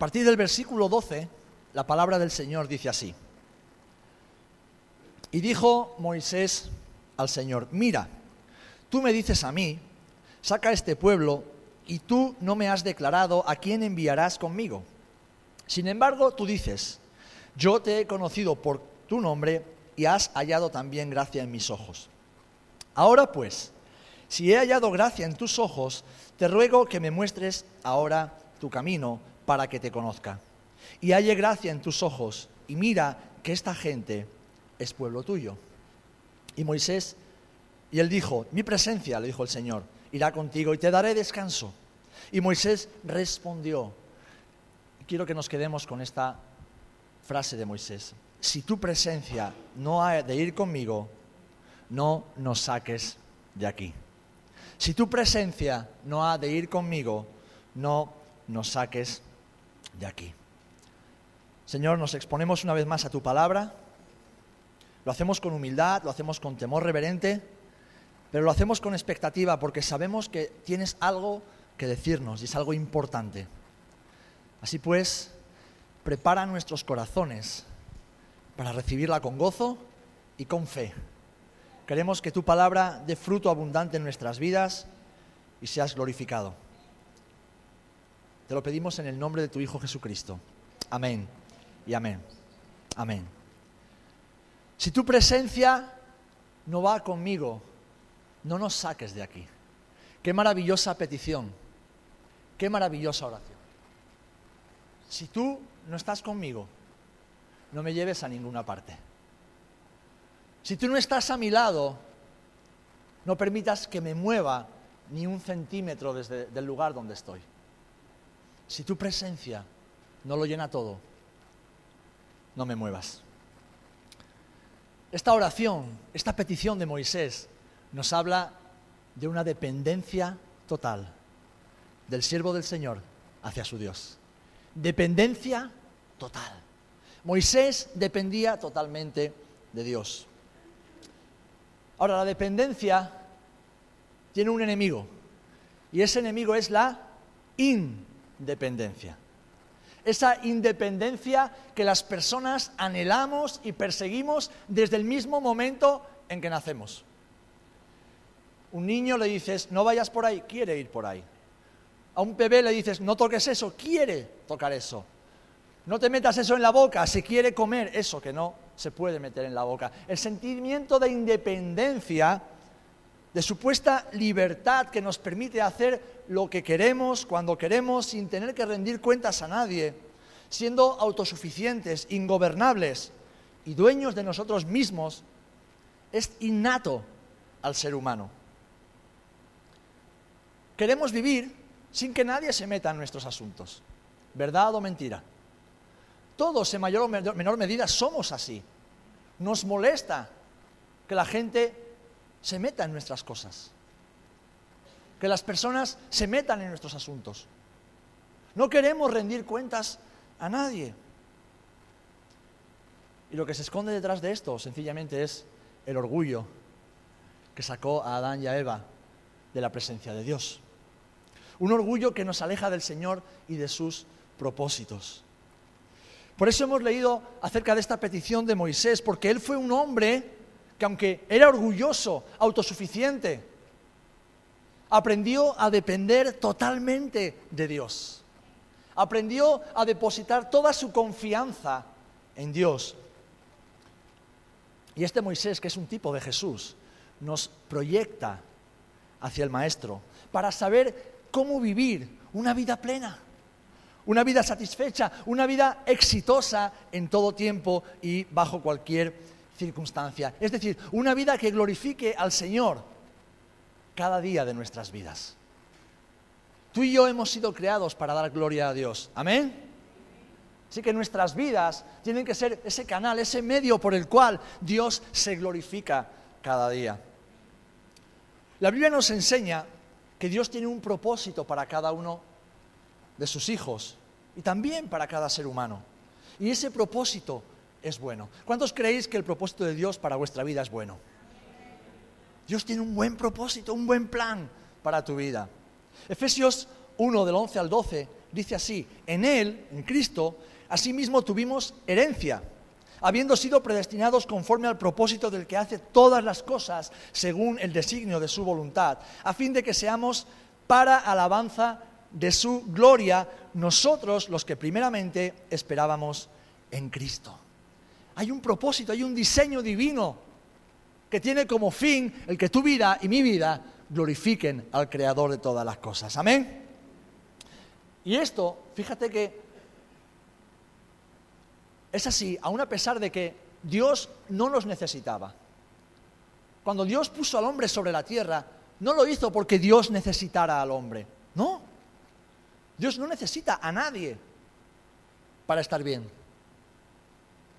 partir del versículo 12, la palabra del Señor dice así. Y dijo Moisés al Señor, mira, tú me dices a mí, saca este pueblo, y tú no me has declarado a quién enviarás conmigo. Sin embargo, tú dices, yo te he conocido por tu nombre y has hallado también gracia en mis ojos. Ahora pues, si he hallado gracia en tus ojos, te ruego que me muestres ahora tu camino para que te conozca. Y halle gracia en tus ojos y mira que esta gente es pueblo tuyo. Y Moisés, y él dijo, mi presencia, le dijo el Señor, irá contigo y te daré descanso. Y Moisés respondió, quiero que nos quedemos con esta frase de Moisés, si tu presencia no ha de ir conmigo, no nos saques de aquí. Si tu presencia no ha de ir conmigo, no nos saques de aquí. Señor, nos exponemos una vez más a tu palabra. Lo hacemos con humildad, lo hacemos con temor reverente, pero lo hacemos con expectativa porque sabemos que tienes algo que decirnos y es algo importante. Así pues, prepara nuestros corazones para recibirla con gozo y con fe. Queremos que tu palabra dé fruto abundante en nuestras vidas y seas glorificado. Te lo pedimos en el nombre de tu Hijo Jesucristo. Amén y amén. Amén. Si tu presencia no va conmigo, no nos saques de aquí. Qué maravillosa petición, qué maravillosa oración. Si tú no estás conmigo, no me lleves a ninguna parte. Si tú no estás a mi lado, no permitas que me mueva ni un centímetro desde el lugar donde estoy. Si tu presencia no lo llena todo, no me muevas. Esta oración, esta petición de Moisés nos habla de una dependencia total del siervo del Señor hacia su Dios. Dependencia total. Moisés dependía totalmente de Dios. Ahora, la dependencia tiene un enemigo y ese enemigo es la independencia. Esa independencia que las personas anhelamos y perseguimos desde el mismo momento en que nacemos. Un niño le dices, no vayas por ahí, quiere ir por ahí. A un bebé le dices, no toques eso, quiere tocar eso. No te metas eso en la boca, se quiere comer eso que no se puede meter en la boca. El sentimiento de independencia, de supuesta libertad que nos permite hacer lo que queremos, cuando queremos, sin tener que rendir cuentas a nadie, siendo autosuficientes, ingobernables y dueños de nosotros mismos, es innato al ser humano. Queremos vivir sin que nadie se meta en nuestros asuntos. ¿Verdad o mentira? Todos en mayor o menor medida somos así. Nos molesta que la gente se meta en nuestras cosas. Que las personas se metan en nuestros asuntos. No queremos rendir cuentas a nadie. Y lo que se esconde detrás de esto sencillamente es el orgullo que sacó a Adán y a Eva de la presencia de Dios. Un orgullo que nos aleja del Señor y de sus propósitos. Por eso hemos leído acerca de esta petición de Moisés, porque él fue un hombre que aunque era orgulloso, autosuficiente, aprendió a depender totalmente de Dios. Aprendió a depositar toda su confianza en Dios. Y este Moisés, que es un tipo de Jesús, nos proyecta hacia el Maestro para saber cómo vivir una vida plena, una vida satisfecha, una vida exitosa en todo tiempo y bajo cualquier circunstancia. Es decir, una vida que glorifique al Señor cada día de nuestras vidas. Tú y yo hemos sido creados para dar gloria a Dios. Amén. Así que nuestras vidas tienen que ser ese canal, ese medio por el cual Dios se glorifica cada día. La Biblia nos enseña que Dios tiene un propósito para cada uno de sus hijos y también para cada ser humano. Y ese propósito es bueno. ¿Cuántos creéis que el propósito de Dios para vuestra vida es bueno? Dios tiene un buen propósito, un buen plan para tu vida. Efesios 1 del 11 al 12 dice así, en Él, en Cristo, asimismo tuvimos herencia, habiendo sido predestinados conforme al propósito del que hace todas las cosas según el designio de su voluntad, a fin de que seamos para alabanza de su gloria nosotros los que primeramente esperábamos en Cristo. Hay un propósito, hay un diseño divino que tiene como fin el que tu vida y mi vida glorifiquen al Creador de todas las cosas. Amén. Y esto, fíjate que es así, aun a pesar de que Dios no nos necesitaba. Cuando Dios puso al hombre sobre la tierra, no lo hizo porque Dios necesitara al hombre. No. Dios no necesita a nadie para estar bien.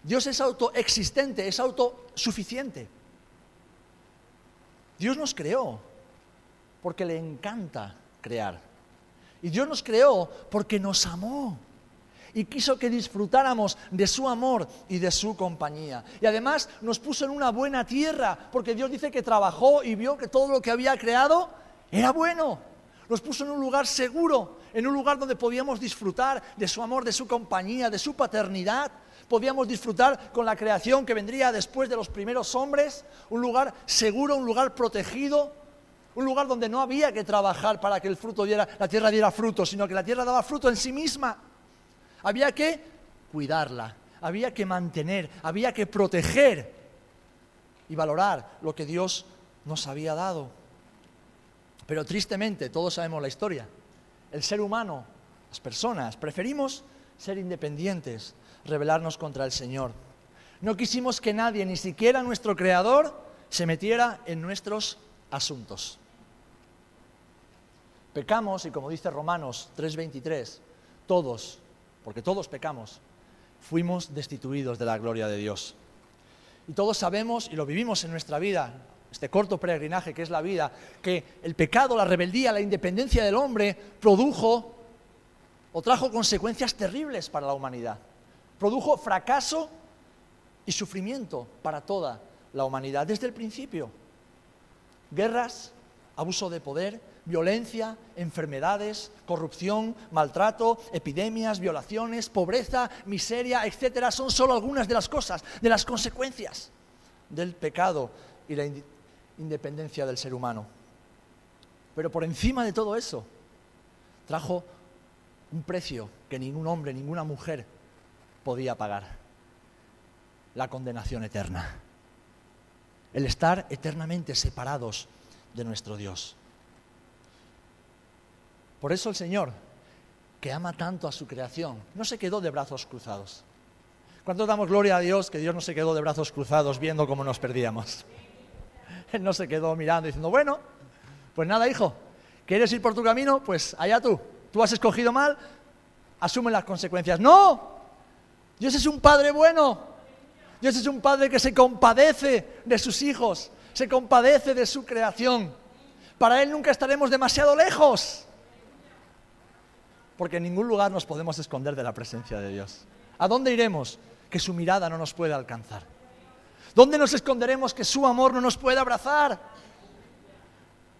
Dios es autoexistente, es autosuficiente. Dios nos creó porque le encanta crear. Y Dios nos creó porque nos amó y quiso que disfrutáramos de su amor y de su compañía. Y además nos puso en una buena tierra, porque Dios dice que trabajó y vio que todo lo que había creado era bueno. Nos puso en un lugar seguro, en un lugar donde podíamos disfrutar de su amor, de su compañía, de su paternidad. Podíamos disfrutar con la creación que vendría después de los primeros hombres, un lugar seguro, un lugar protegido, un lugar donde no había que trabajar para que el fruto diera, la tierra diera fruto, sino que la tierra daba fruto en sí misma. Había que cuidarla, había que mantener, había que proteger y valorar lo que Dios nos había dado. Pero tristemente, todos sabemos la historia. El ser humano, las personas, preferimos ser independientes, rebelarnos contra el Señor. No quisimos que nadie, ni siquiera nuestro Creador, se metiera en nuestros asuntos. Pecamos, y como dice Romanos 3:23, todos porque todos pecamos, fuimos destituidos de la gloria de Dios. Y todos sabemos y lo vivimos en nuestra vida, este corto peregrinaje que es la vida, que el pecado, la rebeldía, la independencia del hombre produjo o trajo consecuencias terribles para la humanidad. Produjo fracaso y sufrimiento para toda la humanidad desde el principio. Guerras, abuso de poder, violencia, enfermedades, corrupción, maltrato, epidemias, violaciones, pobreza, miseria, etcétera, son solo algunas de las cosas, de las consecuencias del pecado y la independencia del ser humano. Pero por encima de todo eso, trajo un precio que ningún hombre, ninguna mujer podía pagar. La condenación eterna. El estar eternamente separados de nuestro Dios. Por eso el Señor, que ama tanto a su creación, no se quedó de brazos cruzados. ¿Cuántos damos gloria a Dios que Dios no se quedó de brazos cruzados viendo cómo nos perdíamos? Él no se quedó mirando diciendo, bueno, pues nada, hijo, ¿quieres ir por tu camino? Pues allá tú. Tú has escogido mal, asume las consecuencias. No, Dios es un Padre bueno. Dios es un Padre que se compadece de sus hijos, se compadece de su creación. Para Él nunca estaremos demasiado lejos porque en ningún lugar nos podemos esconder de la presencia de Dios. ¿A dónde iremos? Que su mirada no nos puede alcanzar. ¿Dónde nos esconderemos que su amor no nos puede abrazar?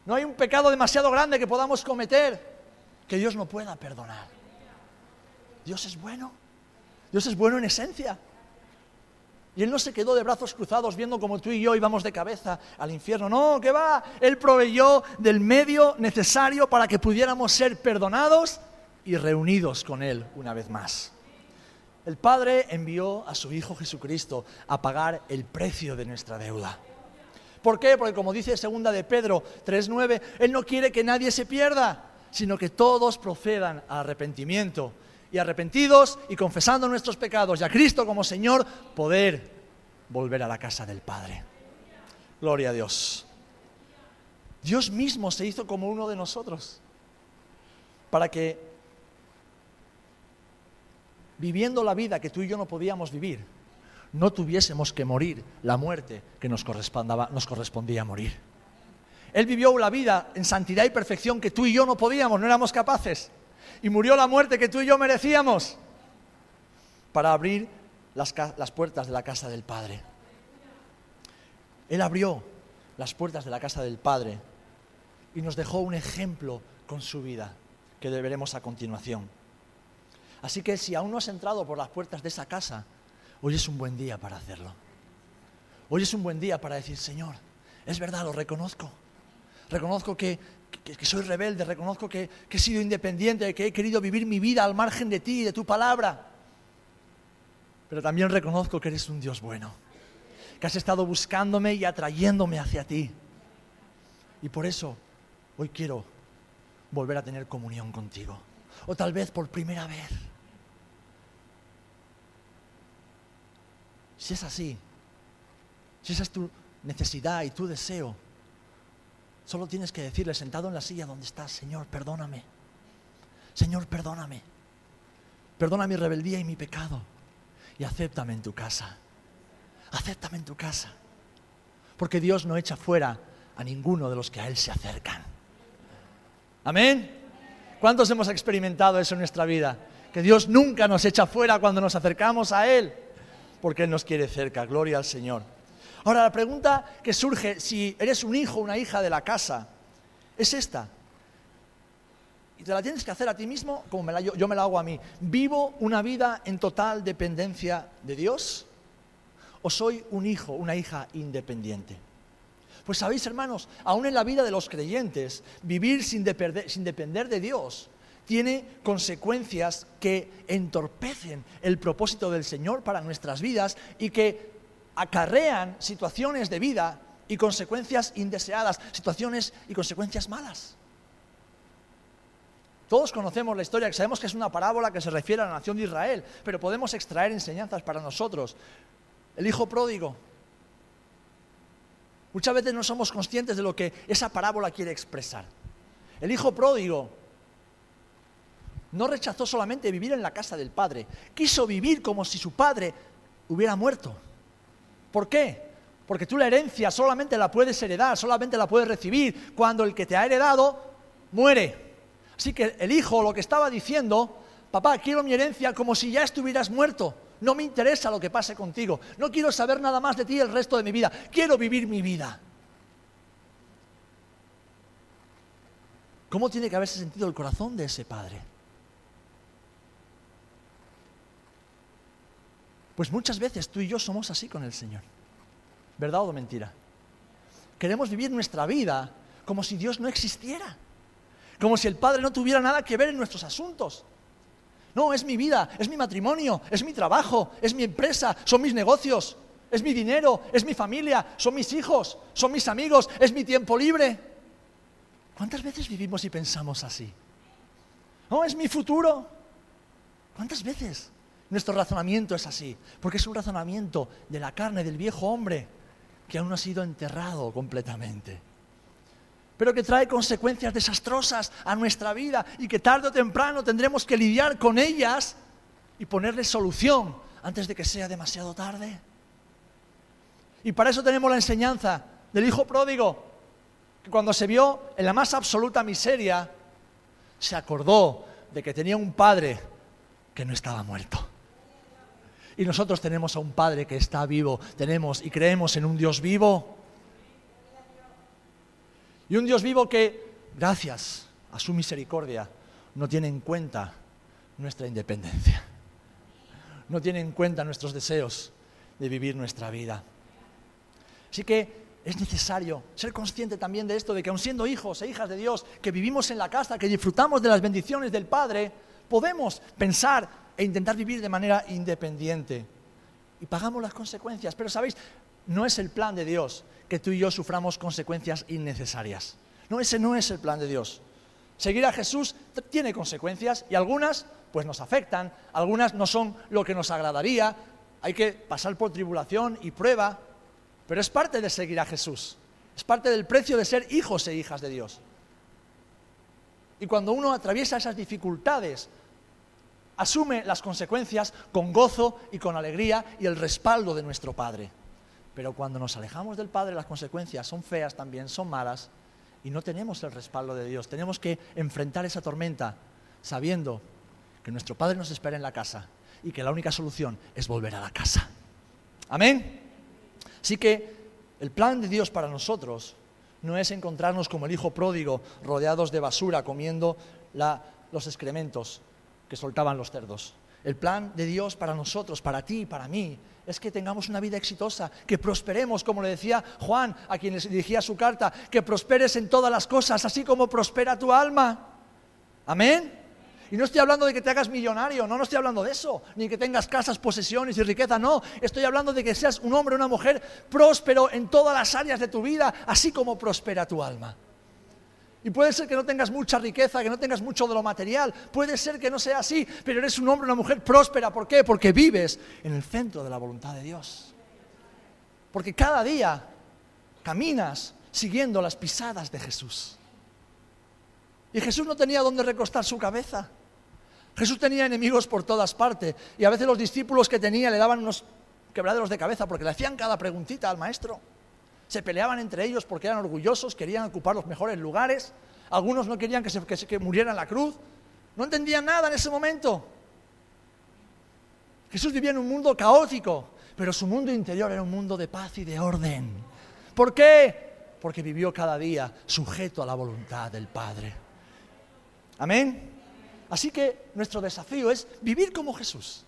No hay un pecado demasiado grande que podamos cometer que Dios no pueda perdonar. Dios es bueno. Dios es bueno en esencia. Y Él no se quedó de brazos cruzados viendo como tú y yo íbamos de cabeza al infierno. No, que va. Él proveyó del medio necesario para que pudiéramos ser perdonados y reunidos con Él una vez más. El Padre envió a su Hijo Jesucristo a pagar el precio de nuestra deuda. ¿Por qué? Porque como dice segunda de Pedro 3.9, Él no quiere que nadie se pierda, sino que todos procedan al arrepentimiento. Y arrepentidos y confesando nuestros pecados y a Cristo como Señor, poder volver a la casa del Padre. Gloria a Dios. Dios mismo se hizo como uno de nosotros para que viviendo la vida que tú y yo no podíamos vivir, no tuviésemos que morir la muerte que nos, nos correspondía morir. Él vivió la vida en santidad y perfección que tú y yo no podíamos, no éramos capaces. Y murió la muerte que tú y yo merecíamos para abrir las, las puertas de la casa del Padre. Él abrió las puertas de la casa del Padre y nos dejó un ejemplo con su vida que veremos a continuación. Así que si aún no has entrado por las puertas de esa casa, hoy es un buen día para hacerlo. Hoy es un buen día para decir, Señor, es verdad, lo reconozco. Reconozco que, soy rebelde, reconozco que, que he sido independiente, que he querido vivir mi vida al margen de ti y de tu palabra. Pero también reconozco que eres un Dios bueno, que has estado buscándome y atrayéndome hacia ti. Y por eso hoy quiero volver a tener comunión contigo. O tal vez por primera vez. Si es así, si esa es tu necesidad y tu deseo, solo tienes que decirle sentado en la silla donde estás, Señor, perdóname. Señor, perdóname. Perdona mi rebeldía y mi pecado. Y acéptame en tu casa. Acéptame en tu casa. Porque Dios no echa fuera a ninguno de los que a Él se acercan. Amén. ¿Cuántos hemos experimentado eso en nuestra vida? Que Dios nunca nos echa fuera cuando nos acercamos a Él porque Él nos quiere cerca. Gloria al Señor. Ahora, la pregunta que surge, si eres un hijo o una hija de la casa, es esta. Y te la tienes que hacer a ti mismo como yo me la hago a mí. ¿Vivo una vida en total dependencia de Dios? ¿O soy un hijo, una hija independiente? Pues sabéis, hermanos, aún en la vida de los creyentes, vivir sin, sin depender de Dios tiene consecuencias que entorpecen el propósito del Señor para nuestras vidas y que acarrean situaciones de vida y consecuencias indeseadas, situaciones y consecuencias malas. Todos conocemos la historia, sabemos que es una parábola que se refiere a la nación de Israel, pero podemos extraer enseñanzas para nosotros. El hijo pródigo. Muchas veces no somos conscientes de lo que esa parábola quiere expresar. El hijo pródigo no rechazó solamente vivir en la casa del padre, quiso vivir como si su padre hubiera muerto. ¿Por qué? Porque tú la herencia solamente la puedes heredar, solamente la puedes recibir cuando el que te ha heredado muere. Así que el hijo lo que estaba diciendo, papá, quiero mi herencia como si ya estuvieras muerto. No me interesa lo que pase contigo. No quiero saber nada más de ti el resto de mi vida. Quiero vivir mi vida. ¿Cómo tiene que haberse sentido el corazón de ese padre? Pues muchas veces tú y yo somos así con el Señor. ¿Verdad o mentira? Queremos vivir nuestra vida como si Dios no existiera. Como si el Padre no tuviera nada que ver en nuestros asuntos. No, es mi vida, es mi matrimonio, es mi trabajo, es mi empresa, son mis negocios, es mi dinero, es mi familia, son mis hijos, son mis amigos, es mi tiempo libre. ¿Cuántas veces vivimos y pensamos así? No, es mi futuro. ¿Cuántas veces? Nuestro razonamiento es así, porque es un razonamiento de la carne, del viejo hombre, que aún no ha sido enterrado completamente, pero que trae consecuencias desastrosas a nuestra vida y que tarde o temprano tendremos que lidiar con ellas y ponerle solución antes de que sea demasiado tarde. Y para eso tenemos la enseñanza del hijo pródigo, que cuando se vio en la más absoluta miseria, se acordó de que tenía un padre que no estaba muerto. Y nosotros tenemos a un Padre que está vivo, tenemos y creemos en un Dios vivo. Y un Dios vivo que, gracias a su misericordia, no tiene en cuenta nuestra independencia. No tiene en cuenta nuestros deseos de vivir nuestra vida. Así que es necesario ser consciente también de esto, de que aun siendo hijos e hijas de Dios, que vivimos en la casa, que disfrutamos de las bendiciones del Padre, podemos pensar e intentar vivir de manera independiente. Y pagamos las consecuencias. Pero sabéis, no es el plan de Dios que tú y yo suframos consecuencias innecesarias. No, ese no es el plan de Dios. Seguir a Jesús tiene consecuencias y algunas pues nos afectan, algunas no son lo que nos agradaría, hay que pasar por tribulación y prueba, pero es parte de seguir a Jesús, es parte del precio de ser hijos e hijas de Dios. Y cuando uno atraviesa esas dificultades, asume las consecuencias con gozo y con alegría y el respaldo de nuestro Padre. Pero cuando nos alejamos del Padre, las consecuencias son feas también, son malas, y no tenemos el respaldo de Dios. Tenemos que enfrentar esa tormenta sabiendo que nuestro Padre nos espera en la casa y que la única solución es volver a la casa. Amén. Así que el plan de Dios para nosotros no es encontrarnos como el hijo pródigo rodeados de basura comiendo los excrementos que soltaban los cerdos. El plan de Dios para nosotros, para ti, para mí, es que tengamos una vida exitosa, que prosperemos, como le decía Juan, a quien les dirigía su carta, que prosperes en todas las cosas, así como prospera tu alma. Amén. Y no estoy hablando de que te hagas millonario, no, no estoy hablando de eso, ni que tengas casas, posesiones y riqueza, no. Estoy hablando de que seas un hombre una mujer próspero en todas las áreas de tu vida, así como prospera tu alma. Y puede ser que no tengas mucha riqueza, que no tengas mucho de lo material, puede ser que no sea así, pero eres un hombre una mujer próspera. ¿Por qué? Porque vives en el centro de la voluntad de Dios. Porque cada día caminas siguiendo las pisadas de Jesús. Y Jesús no tenía dónde recostar su cabeza. Jesús tenía enemigos por todas partes y a veces los discípulos que tenía le daban unos quebraderos de cabeza porque le hacían cada preguntita al maestro. Se peleaban entre ellos porque eran orgullosos, querían ocupar los mejores lugares. Algunos no querían que, se, muriera en la cruz. No entendían nada en ese momento. Jesús vivía en un mundo caótico, pero su mundo interior era un mundo de paz y de orden. ¿Por qué? Porque vivió cada día sujeto a la voluntad del Padre. Amén. Así que nuestro desafío es vivir como Jesús.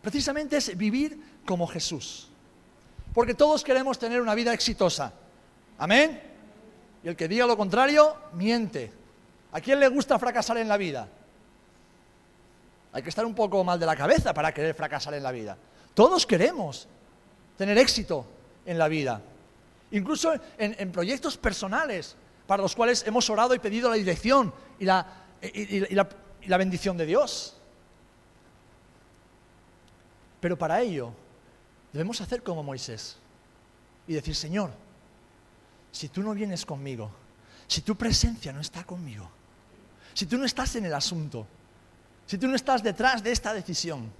Precisamente es vivir como Jesús. Porque todos queremos tener una vida exitosa. Amén. Y el que diga lo contrario, miente. ¿A quién le gusta fracasar en la vida? Hay que estar un poco mal de la cabeza para querer fracasar en la vida. Todos queremos tener éxito en la vida. Incluso en, proyectos personales para los cuales hemos orado y pedido la dirección y la, bendición de Dios. Pero para ello debemos hacer como Moisés y decir, Señor, si tú no vienes conmigo, si tu presencia no está conmigo, si tú no estás en el asunto, si tú no estás detrás de esta decisión,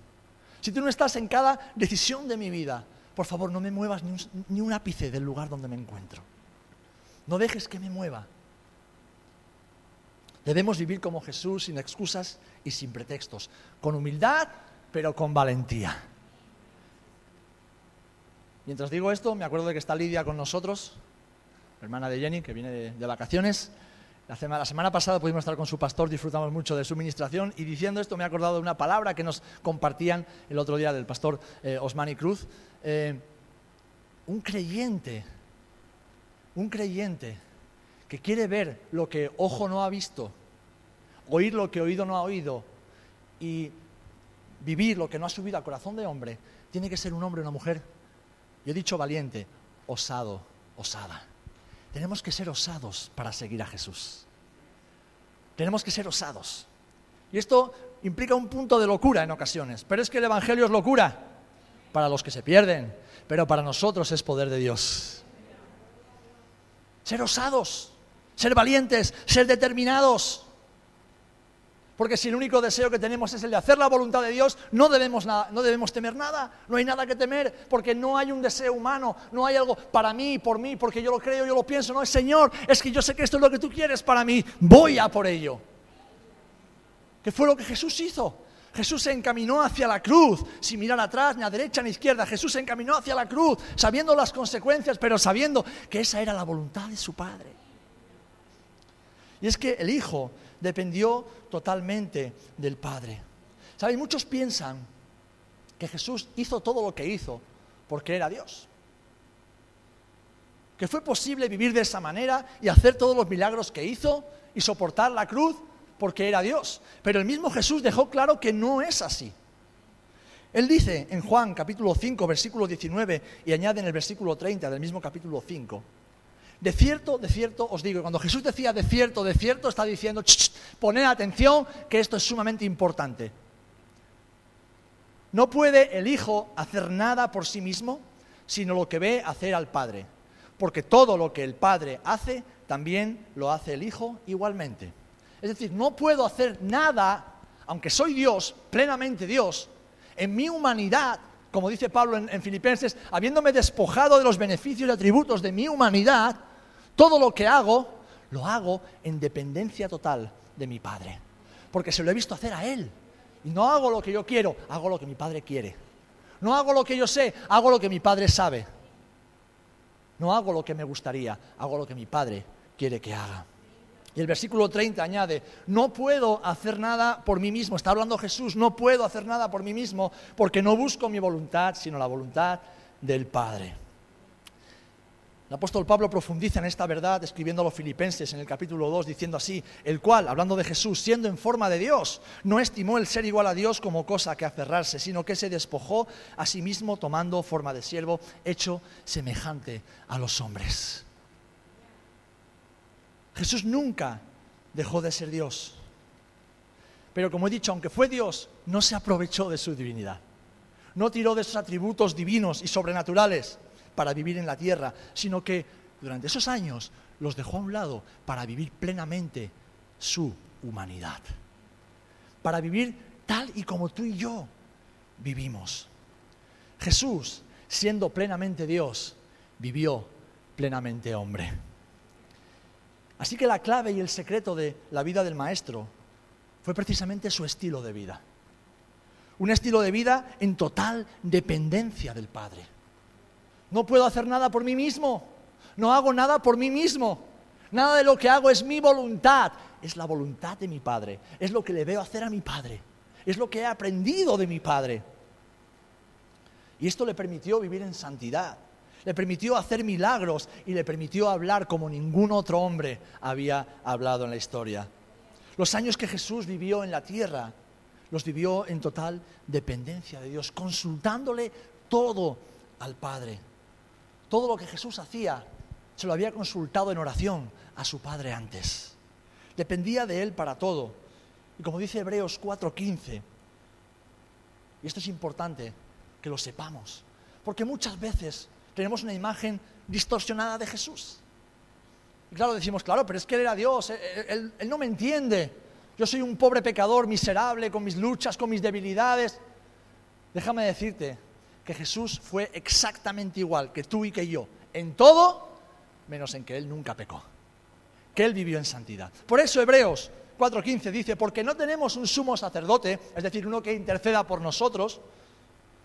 si tú no estás en cada decisión de mi vida, por favor no me muevas ni un, ni un ápice del lugar donde me encuentro. No dejes que me mueva. Debemos vivir como Jesús sin excusas y sin pretextos, con humildad, pero con valentía. Mientras digo esto, me acuerdo de que está Lidia con nosotros, hermana de Jenny, que viene de, vacaciones. La semana, pasada pudimos estar con su pastor, disfrutamos mucho de su ministración y diciendo esto me he acordado de una palabra que nos compartían el otro día del pastor eh, Osmani Cruz. Eh, un creyente, un creyente que quiere ver lo que ojo no ha visto, oír lo que oído no ha oído y vivir lo que no ha subido al corazón de hombre, tiene que ser un hombre o una mujer, yo he dicho valiente, osado, osada. Tenemos que ser osados para seguir a Jesús. Tenemos que ser osados. Y esto implica un punto de locura en ocasiones, pero es que el Evangelio es locura para los que se pierden, pero para nosotros es poder de Dios. Ser osados ser valientes, ser determinados. Porque si el único deseo que tenemos es el de hacer la voluntad de Dios, no debemos, nada, no debemos temer nada, no hay nada que temer, porque no hay un deseo humano, no hay algo para mí, por mí, porque yo lo creo, yo lo pienso, no es Señor, es que yo sé que esto es lo que tú quieres para mí, voy a por ello. ¿Qué fue lo que Jesús hizo? Jesús se encaminó hacia la cruz, sin mirar atrás, ni a derecha ni a izquierda. Jesús se encaminó hacia la cruz, sabiendo las consecuencias, pero sabiendo que esa era la voluntad de su Padre. Y es que el Hijo dependió totalmente del Padre. ¿Saben? Muchos piensan que Jesús hizo todo lo que hizo porque era Dios. Que fue posible vivir de esa manera y hacer todos los milagros que hizo y soportar la cruz porque era Dios. Pero el mismo Jesús dejó claro que no es así. Él dice en Juan capítulo 5, versículo 19, y añade en el versículo 30 del mismo capítulo 5, de cierto, de cierto os digo, cuando Jesús decía de cierto, de cierto, está diciendo, poned atención que esto es sumamente importante. No puede el Hijo hacer nada por sí mismo, sino lo que ve hacer al Padre. Porque todo lo que el Padre hace, también lo hace el Hijo igualmente. Es decir, no puedo hacer nada, aunque soy Dios, plenamente Dios, en mi humanidad, como dice Pablo en, en Filipenses, habiéndome despojado de los beneficios y atributos de mi humanidad, todo lo que hago, lo hago en dependencia total de mi Padre. Porque se lo he visto hacer a Él. Y no hago lo que yo quiero, hago lo que mi Padre quiere. No hago lo que yo sé, hago lo que mi Padre sabe. No hago lo que me gustaría, hago lo que mi Padre quiere que haga. Y el versículo 30 añade, no puedo hacer nada por mí mismo, está hablando Jesús, no puedo hacer nada por mí mismo porque no busco mi voluntad, sino la voluntad del Padre. El apóstol Pablo profundiza en esta verdad escribiendo a los filipenses en el capítulo 2 diciendo así, el cual, hablando de Jesús, siendo en forma de Dios, no estimó el ser igual a Dios como cosa que aferrarse, sino que se despojó a sí mismo tomando forma de siervo, hecho semejante a los hombres. Jesús nunca dejó de ser Dios. Pero como he dicho, aunque fue Dios, no se aprovechó de su divinidad. No tiró de sus atributos divinos y sobrenaturales para vivir en la tierra, sino que durante esos años los dejó a un lado para vivir plenamente su humanidad, para vivir tal y como tú y yo vivimos. Jesús, siendo plenamente Dios, vivió plenamente hombre. Así que la clave y el secreto de la vida del Maestro fue precisamente su estilo de vida. Un estilo de vida en total dependencia del Padre. No puedo hacer nada por mí mismo. No hago nada por mí mismo. Nada de lo que hago es mi voluntad. Es la voluntad de mi Padre. Es lo que le veo hacer a mi Padre. Es lo que he aprendido de mi Padre. Y esto le permitió vivir en santidad. Le permitió hacer milagros y le permitió hablar como ningún otro hombre había hablado en la historia. Los años que Jesús vivió en la tierra los vivió en total dependencia de Dios, consultándole todo al Padre. Todo lo que Jesús hacía se lo había consultado en oración a su Padre antes. Dependía de Él para todo. Y como dice Hebreos 4:15, y esto es importante que lo sepamos, porque muchas veces tenemos una imagen distorsionada de Jesús. Y claro, decimos, claro, pero es que Él era Dios, él, él no me entiende. Yo soy un pobre pecador miserable con mis luchas, con mis debilidades. Déjame decirte que Jesús fue exactamente igual que tú y que yo, en todo, menos en que Él nunca pecó, que Él vivió en santidad. Por eso Hebreos 4.15 dice, porque no tenemos un sumo sacerdote, es decir, uno que interceda por nosotros,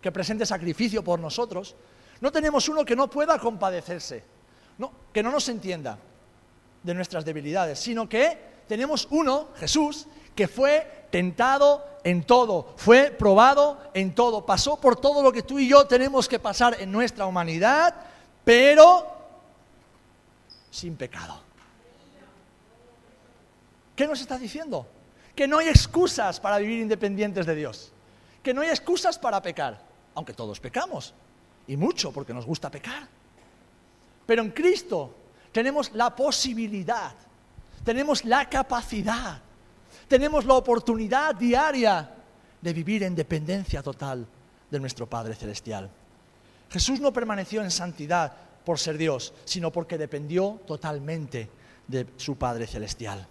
que presente sacrificio por nosotros, no tenemos uno que no pueda compadecerse, no, que no nos entienda de nuestras debilidades, sino que tenemos uno, Jesús, que fue tentado en todo, fue probado en todo, pasó por todo lo que tú y yo tenemos que pasar en nuestra humanidad, pero sin pecado. ¿Qué nos está diciendo? Que no hay excusas para vivir independientes de Dios, que no hay excusas para pecar, aunque todos pecamos, y mucho porque nos gusta pecar. Pero en Cristo tenemos la posibilidad tenemos la capacidad, tenemos la oportunidad diaria de vivir en dependencia total de nuestro Padre Celestial. Jesús no permaneció en santidad por ser Dios, sino porque dependió totalmente de su Padre Celestial.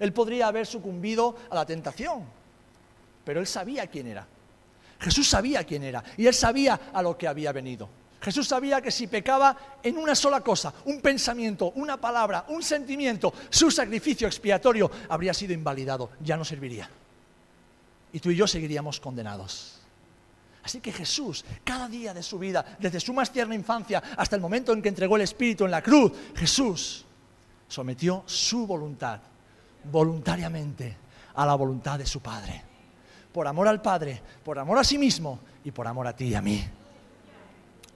Él podría haber sucumbido a la tentación, pero él sabía quién era. Jesús sabía quién era y él sabía a lo que había venido. Jesús sabía que si pecaba en una sola cosa, un pensamiento, una palabra, un sentimiento, su sacrificio expiatorio habría sido invalidado, ya no serviría. Y tú y yo seguiríamos condenados. Así que Jesús, cada día de su vida, desde su más tierna infancia hasta el momento en que entregó el Espíritu en la cruz, Jesús sometió su voluntad voluntariamente a la voluntad de su Padre. Por amor al Padre, por amor a sí mismo y por amor a ti y a mí.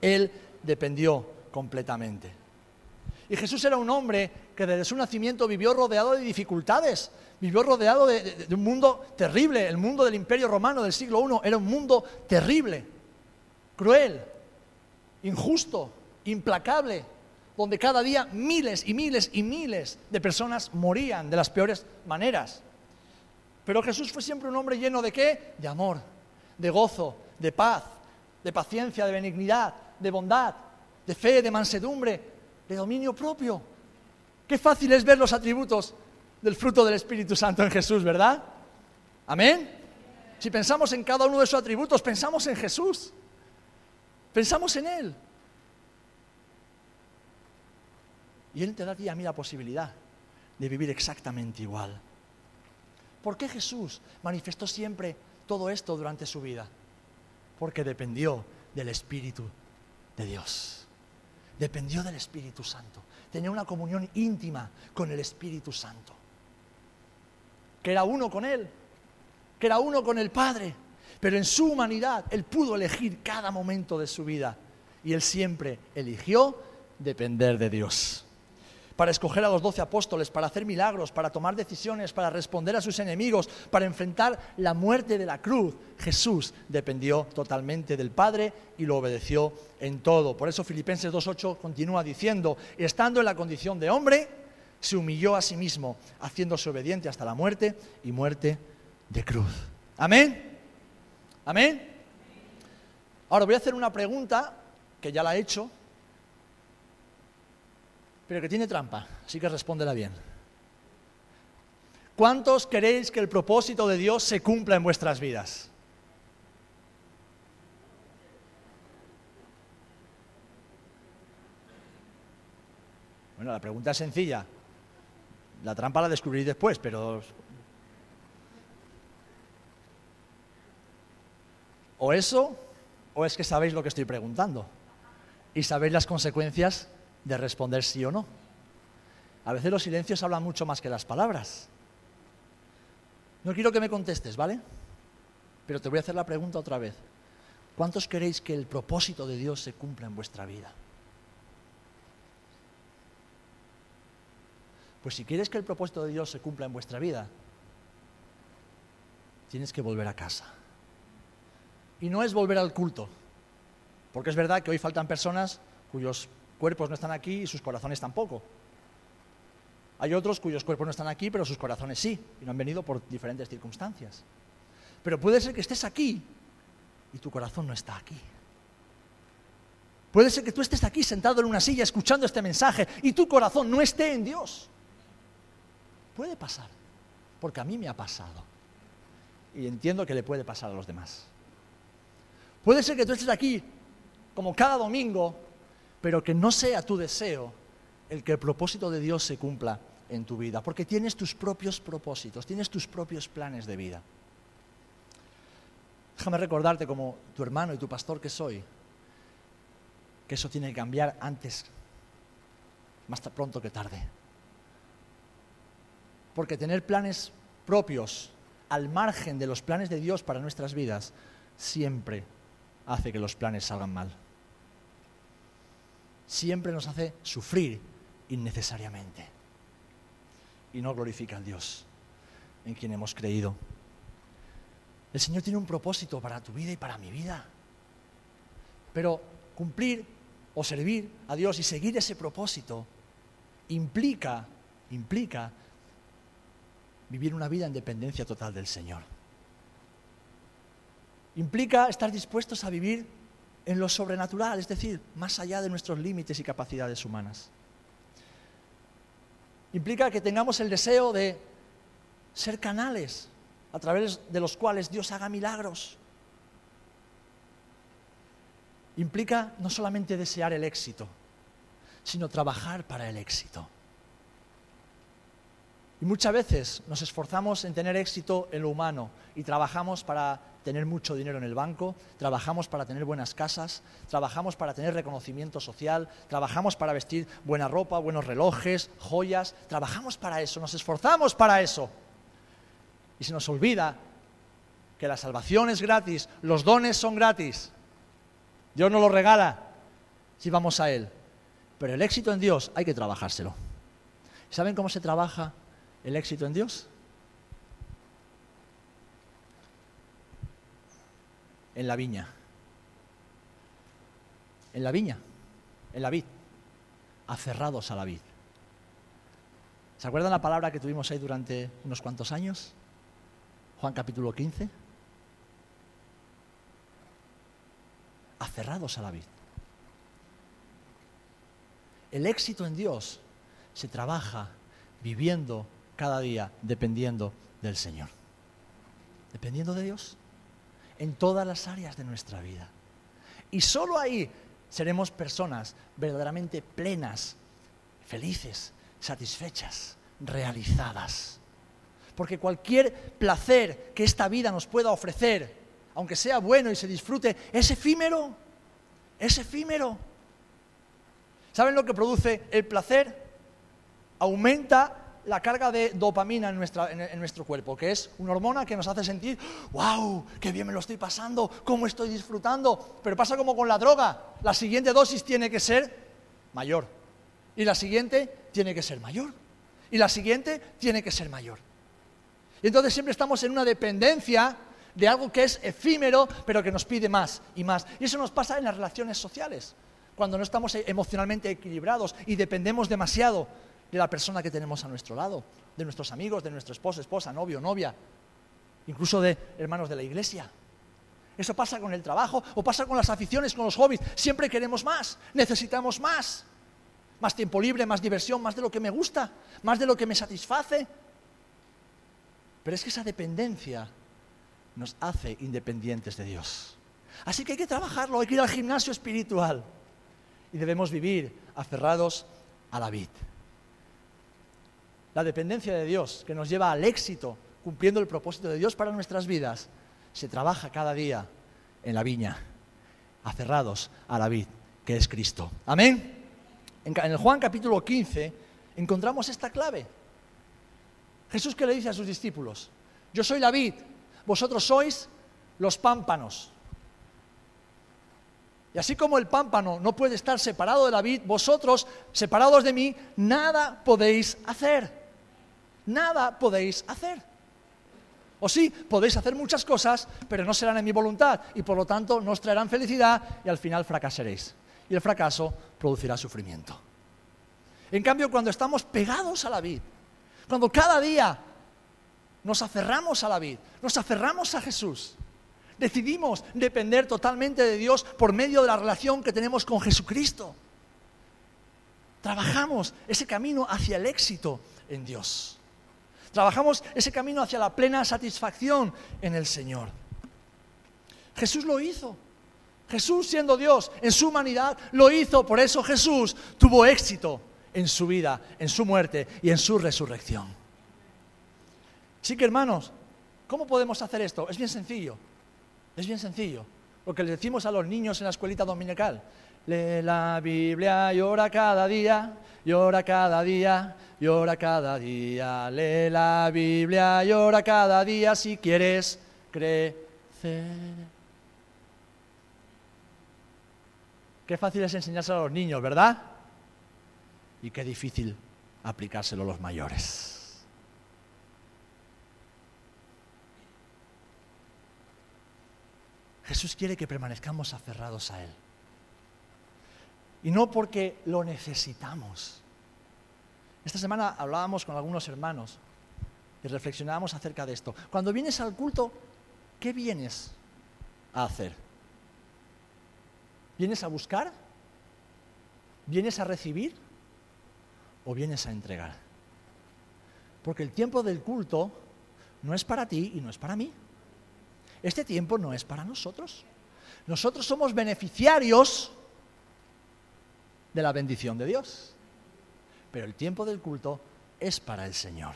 Él dependió completamente. Y Jesús era un hombre que desde su nacimiento vivió rodeado de dificultades, vivió rodeado de, un mundo terrible, el mundo del imperio romano del siglo I era un mundo terrible, cruel, injusto, implacable, donde cada día miles y miles y miles de personas morían de las peores maneras. Pero Jesús fue siempre un hombre lleno de qué? De amor, de gozo, de paz, de paciencia, de benignidad, de bondad, de fe, de mansedumbre, de dominio propio. Qué fácil es ver los atributos del fruto del Espíritu Santo en Jesús, ¿verdad? Amén. Si pensamos en cada uno de sus atributos, pensamos en Jesús. Pensamos en Él. Y Él te da a mí la posibilidad de vivir exactamente igual. ¿Por qué Jesús manifestó siempre todo esto durante su vida? Porque dependió del Espíritu de Dios. Dependió del Espíritu Santo. Tenía una comunión íntima con el Espíritu Santo. Que era uno con Él, que era uno con el Padre. Pero en su humanidad Él pudo elegir cada momento de su vida. Y Él siempre eligió depender de Dios para escoger a los doce apóstoles, para hacer milagros, para tomar decisiones, para responder a sus enemigos, para enfrentar la muerte de la cruz. Jesús dependió totalmente del Padre y lo obedeció en todo. Por eso Filipenses 2.8 continúa diciendo, estando en la condición de hombre, se humilló a sí mismo, haciéndose obediente hasta la muerte y muerte de cruz. Amén. Amén. Ahora voy a hacer una pregunta que ya la he hecho, pero que tiene trampa, así que respóndela bien. ¿Cuántos queréis que el propósito de Dios se cumpla en vuestras vidas? Bueno, la pregunta es sencilla. La trampa la descubrí después, pero... O eso, o es que sabéis lo que estoy preguntando. Y sabéis las consecuencias de responder sí o no. A veces los silencios hablan mucho más que las palabras. No quiero que me contestes, ¿vale? Pero te voy a hacer la pregunta otra vez. ¿Cuántos queréis que el propósito de Dios se cumpla en vuestra vida? Pues si quieres que el propósito de Dios se cumpla en vuestra vida, tienes que volver a casa. Y no es volver al culto, porque es verdad que hoy faltan personas cuyos cuerpos no están aquí y sus corazones tampoco. Hay otros cuyos cuerpos no están aquí, pero sus corazones sí, y no han venido por diferentes circunstancias. Pero puede ser que estés aquí y tu corazón no está aquí. Puede ser que tú estés aquí sentado en una silla escuchando este mensaje y tu corazón no esté en Dios. Puede pasar, porque a mí me ha pasado. Y entiendo que le puede pasar a los demás. Puede ser que tú estés aquí como cada domingo pero que no sea tu deseo el que el propósito de Dios se cumpla en tu vida, porque tienes tus propios propósitos, tienes tus propios planes de vida. Déjame recordarte como tu hermano y tu pastor que soy, que eso tiene que cambiar antes, más pronto que tarde. Porque tener planes propios al margen de los planes de Dios para nuestras vidas siempre hace que los planes salgan mal siempre nos hace sufrir innecesariamente y no glorifica a Dios en quien hemos creído. El Señor tiene un propósito para tu vida y para mi vida. Pero cumplir o servir a Dios y seguir ese propósito implica, implica vivir una vida en dependencia total del Señor. Implica estar dispuestos a vivir en lo sobrenatural, es decir, más allá de nuestros límites y capacidades humanas. Implica que tengamos el deseo de ser canales a través de los cuales Dios haga milagros. Implica no solamente desear el éxito, sino trabajar para el éxito. Y muchas veces nos esforzamos en tener éxito en lo humano y trabajamos para tener mucho dinero en el banco, trabajamos para tener buenas casas, trabajamos para tener reconocimiento social, trabajamos para vestir buena ropa, buenos relojes, joyas, trabajamos para eso, nos esforzamos para eso. Y se nos olvida que la salvación es gratis, los dones son gratis. Dios nos lo regala si vamos a Él. Pero el éxito en Dios hay que trabajárselo. ¿Saben cómo se trabaja el éxito en Dios? En la viña. En la viña, en la vid, aferrados a la vid. ¿Se acuerdan la palabra que tuvimos ahí durante unos cuantos años? Juan capítulo 15. Aferrados a la vid. El éxito en Dios se trabaja viviendo cada día dependiendo del Señor. Dependiendo de Dios en todas las áreas de nuestra vida. Y solo ahí seremos personas verdaderamente plenas, felices, satisfechas, realizadas. Porque cualquier placer que esta vida nos pueda ofrecer, aunque sea bueno y se disfrute, es efímero, es efímero. ¿Saben lo que produce el placer? Aumenta la carga de dopamina en, nuestra, en, nuestro cuerpo, que es una hormona que nos hace sentir, wow, qué bien me lo estoy pasando, cómo estoy disfrutando. Pero pasa como con la droga, la siguiente dosis tiene que ser mayor. Y la siguiente tiene que ser mayor. Y la siguiente tiene que ser mayor. Y entonces siempre estamos en una dependencia de algo que es efímero, pero que nos pide más y más. Y eso nos pasa en las relaciones sociales, cuando no estamos emocionalmente equilibrados y dependemos demasiado de la persona que tenemos a nuestro lado, de nuestros amigos, de nuestro esposo, esposa, novio, novia, incluso de hermanos de la iglesia. Eso pasa con el trabajo o pasa con las aficiones, con los hobbies. Siempre queremos más, necesitamos más. Más tiempo libre, más diversión, más de lo que me gusta, más de lo que me satisface. Pero es que esa dependencia nos hace independientes de Dios. Así que hay que trabajarlo, hay que ir al gimnasio espiritual. Y debemos vivir aferrados a la vid la dependencia de Dios, que nos lleva al éxito, cumpliendo el propósito de Dios para nuestras vidas, se trabaja cada día en la viña, aferrados a la vid, que es Cristo. Amén. En el Juan capítulo 15 encontramos esta clave. Jesús que le dice a sus discípulos, yo soy la vid, vosotros sois los pámpanos. Y así como el pámpano no puede estar separado de la vid, vosotros, separados de mí, nada podéis hacer nada podéis hacer. O sí, podéis hacer muchas cosas, pero no serán en mi voluntad y por lo tanto no os traerán felicidad y al final fracasaréis. Y el fracaso producirá sufrimiento. En cambio, cuando estamos pegados a la vid, cuando cada día nos aferramos a la vid, nos aferramos a Jesús, decidimos depender totalmente de Dios por medio de la relación que tenemos con Jesucristo. Trabajamos ese camino hacia el éxito en Dios. Trabajamos ese camino hacia la plena satisfacción en el Señor. Jesús lo hizo. Jesús siendo Dios en su humanidad lo hizo. Por eso Jesús tuvo éxito en su vida, en su muerte y en su resurrección. Así que hermanos, ¿cómo podemos hacer esto? Es bien sencillo. Es bien sencillo. Lo que le decimos a los niños en la escuelita dominical. Lee la Biblia y ora cada día, llora cada día, llora cada día. Lee la Biblia y ora cada día si quieres crecer. Qué fácil es enseñárselo a los niños, ¿verdad? Y qué difícil aplicárselo a los mayores. Jesús quiere que permanezcamos aferrados a Él. Y no porque lo necesitamos. Esta semana hablábamos con algunos hermanos y reflexionábamos acerca de esto. Cuando vienes al culto, ¿qué vienes a hacer? ¿Vienes a buscar? ¿Vienes a recibir? ¿O vienes a entregar? Porque el tiempo del culto no es para ti y no es para mí. Este tiempo no es para nosotros. Nosotros somos beneficiarios de la bendición de Dios. Pero el tiempo del culto es para el Señor.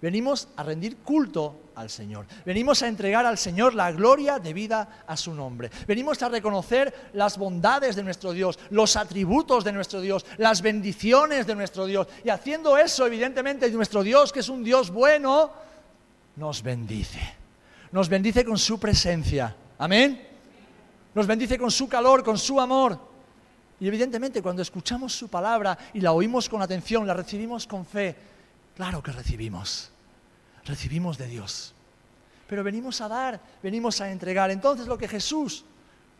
Venimos a rendir culto al Señor. Venimos a entregar al Señor la gloria debida a su nombre. Venimos a reconocer las bondades de nuestro Dios, los atributos de nuestro Dios, las bendiciones de nuestro Dios. Y haciendo eso, evidentemente, nuestro Dios, que es un Dios bueno, nos bendice. Nos bendice con su presencia. Amén. Nos bendice con su calor, con su amor. Y evidentemente cuando escuchamos su palabra y la oímos con atención, la recibimos con fe, claro que recibimos, recibimos de Dios. Pero venimos a dar, venimos a entregar. Entonces lo que Jesús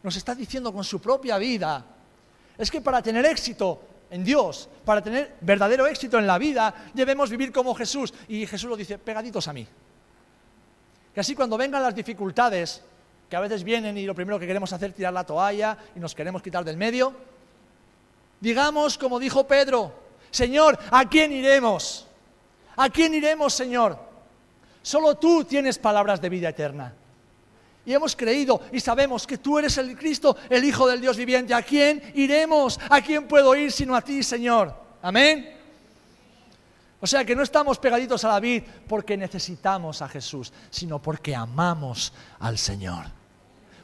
nos está diciendo con su propia vida es que para tener éxito en Dios, para tener verdadero éxito en la vida, debemos vivir como Jesús. Y Jesús lo dice, pegaditos a mí. Que así cuando vengan las dificultades, que a veces vienen y lo primero que queremos hacer es tirar la toalla y nos queremos quitar del medio, Digamos como dijo Pedro, Señor, ¿a quién iremos? ¿A quién iremos, Señor? Solo tú tienes palabras de vida eterna. Y hemos creído y sabemos que tú eres el Cristo, el Hijo del Dios viviente. ¿A quién iremos? ¿A quién puedo ir sino a ti, Señor? Amén. O sea que no estamos pegaditos a la vid porque necesitamos a Jesús, sino porque amamos al Señor,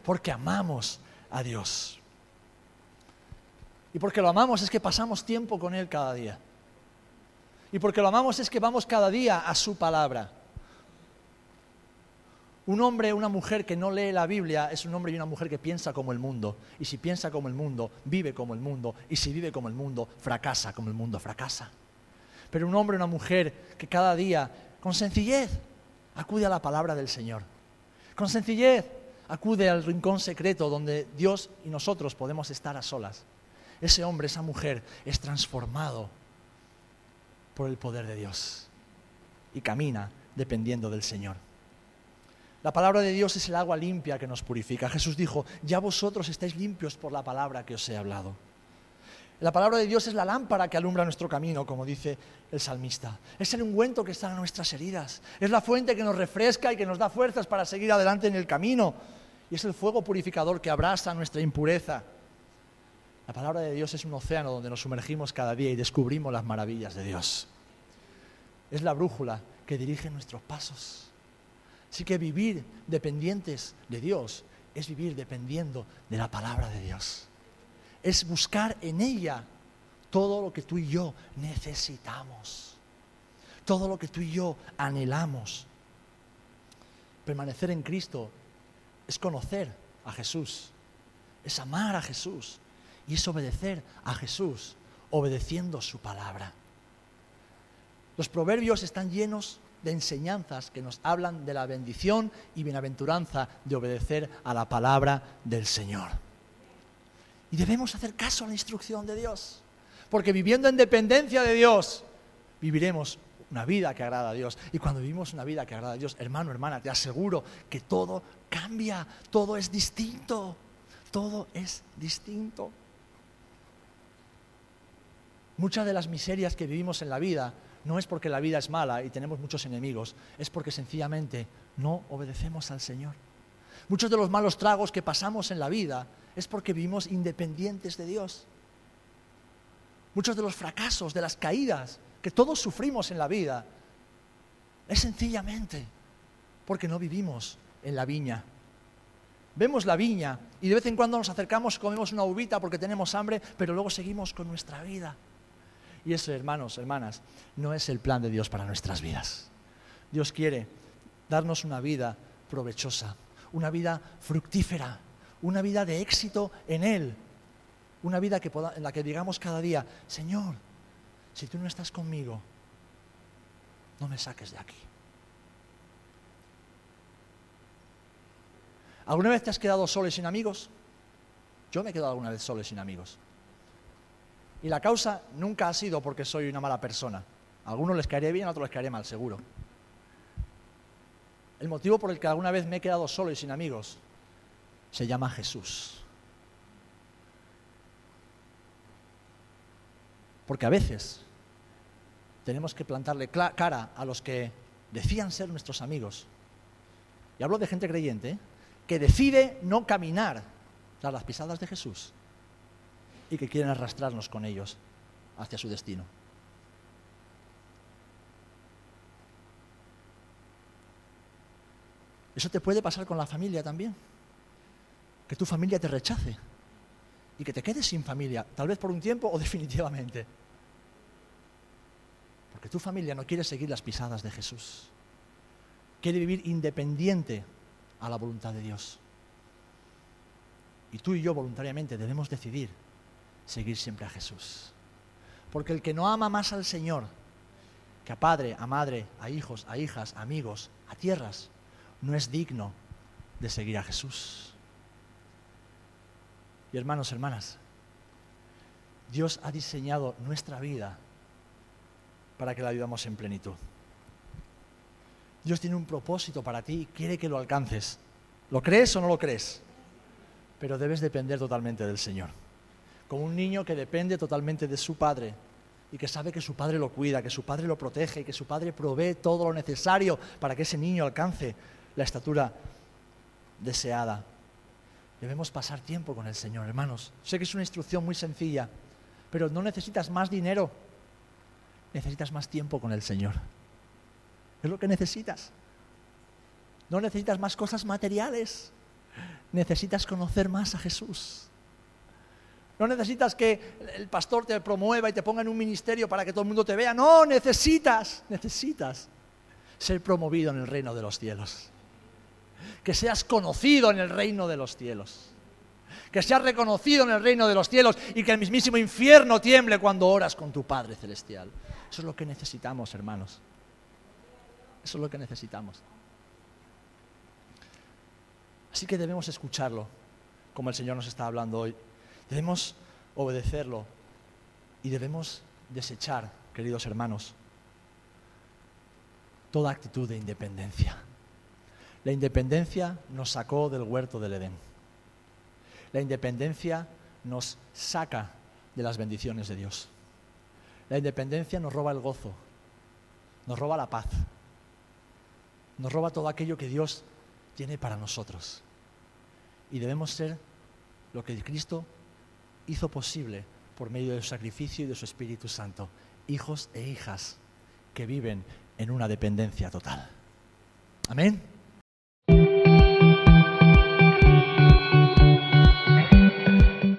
porque amamos a Dios. Y porque lo amamos es que pasamos tiempo con Él cada día. Y porque lo amamos es que vamos cada día a su palabra. Un hombre o una mujer que no lee la Biblia es un hombre y una mujer que piensa como el mundo. Y si piensa como el mundo, vive como el mundo. Y si vive como el mundo, fracasa como el mundo fracasa. Pero un hombre o una mujer que cada día, con sencillez, acude a la palabra del Señor. Con sencillez, acude al rincón secreto donde Dios y nosotros podemos estar a solas. Ese hombre, esa mujer es transformado por el poder de Dios y camina dependiendo del Señor. La palabra de Dios es el agua limpia que nos purifica. Jesús dijo, ya vosotros estáis limpios por la palabra que os he hablado. La palabra de Dios es la lámpara que alumbra nuestro camino, como dice el salmista. Es el ungüento que está en nuestras heridas. Es la fuente que nos refresca y que nos da fuerzas para seguir adelante en el camino. Y es el fuego purificador que abraza nuestra impureza. La palabra de Dios es un océano donde nos sumergimos cada día y descubrimos las maravillas de Dios. Es la brújula que dirige nuestros pasos. Así que vivir dependientes de Dios es vivir dependiendo de la palabra de Dios. Es buscar en ella todo lo que tú y yo necesitamos. Todo lo que tú y yo anhelamos. Permanecer en Cristo es conocer a Jesús, es amar a Jesús y es obedecer a Jesús, obedeciendo su palabra. Los proverbios están llenos de enseñanzas que nos hablan de la bendición y bienaventuranza de obedecer a la palabra del Señor. Y debemos hacer caso a la instrucción de Dios, porque viviendo en dependencia de Dios, viviremos una vida que agrada a Dios. Y cuando vivimos una vida que agrada a Dios, hermano, hermana, te aseguro que todo cambia, todo es distinto, todo es distinto. Muchas de las miserias que vivimos en la vida no es porque la vida es mala y tenemos muchos enemigos, es porque sencillamente no obedecemos al Señor. Muchos de los malos tragos que pasamos en la vida es porque vivimos independientes de Dios. Muchos de los fracasos, de las caídas que todos sufrimos en la vida, es sencillamente porque no vivimos en la viña. Vemos la viña y de vez en cuando nos acercamos, comemos una uvita porque tenemos hambre, pero luego seguimos con nuestra vida. Y eso, hermanos, hermanas, no es el plan de Dios para nuestras vidas. Dios quiere darnos una vida provechosa, una vida fructífera, una vida de éxito en Él, una vida en la que digamos cada día, Señor, si tú no estás conmigo, no me saques de aquí. ¿Alguna vez te has quedado solo y sin amigos? Yo me he quedado alguna vez solo y sin amigos. Y la causa nunca ha sido porque soy una mala persona. A algunos les caeré bien, a otros les caeré mal, seguro. El motivo por el que alguna vez me he quedado solo y sin amigos se llama Jesús. Porque a veces tenemos que plantarle cara a los que decían ser nuestros amigos. Y hablo de gente creyente, ¿eh? que decide no caminar tras las pisadas de Jesús y que quieren arrastrarnos con ellos hacia su destino. Eso te puede pasar con la familia también. Que tu familia te rechace y que te quedes sin familia, tal vez por un tiempo o definitivamente. Porque tu familia no quiere seguir las pisadas de Jesús. Quiere vivir independiente a la voluntad de Dios. Y tú y yo voluntariamente debemos decidir seguir siempre a Jesús. Porque el que no ama más al Señor que a padre, a madre, a hijos, a hijas, a amigos, a tierras, no es digno de seguir a Jesús. Y hermanos, hermanas, Dios ha diseñado nuestra vida para que la vivamos en plenitud. Dios tiene un propósito para ti y quiere que lo alcances. ¿Lo crees o no lo crees? Pero debes depender totalmente del Señor como un niño que depende totalmente de su padre y que sabe que su padre lo cuida, que su padre lo protege y que su padre provee todo lo necesario para que ese niño alcance la estatura deseada. Debemos pasar tiempo con el Señor, hermanos. Sé que es una instrucción muy sencilla, pero no necesitas más dinero, necesitas más tiempo con el Señor. Es lo que necesitas. No necesitas más cosas materiales, necesitas conocer más a Jesús No necesitas que el pastor te promueva y te ponga en un ministerio para que todo el mundo te vea. No, necesitas, necesitas ser promovido en el reino de los cielos. Que seas conocido en el reino de los cielos. Que seas reconocido en el reino de los cielos y que el mismísimo infierno tiemble cuando oras con tu Padre Celestial. Eso es lo que necesitamos, hermanos. Eso es lo que necesitamos. Así que debemos escucharlo, como el Señor nos está hablando hoy. Debemos obedecerlo y debemos desechar, queridos hermanos, toda actitud de independencia. La independencia nos sacó del huerto del Edén. La independencia nos saca de las bendiciones de Dios. La independencia nos roba el gozo, nos roba la paz, nos roba todo aquello que Dios tiene para nosotros. Y debemos ser lo que Cristo hizo posible por medio de su sacrificio y de su Espíritu Santo, hijos e hijas que viven en una dependencia total. Amén.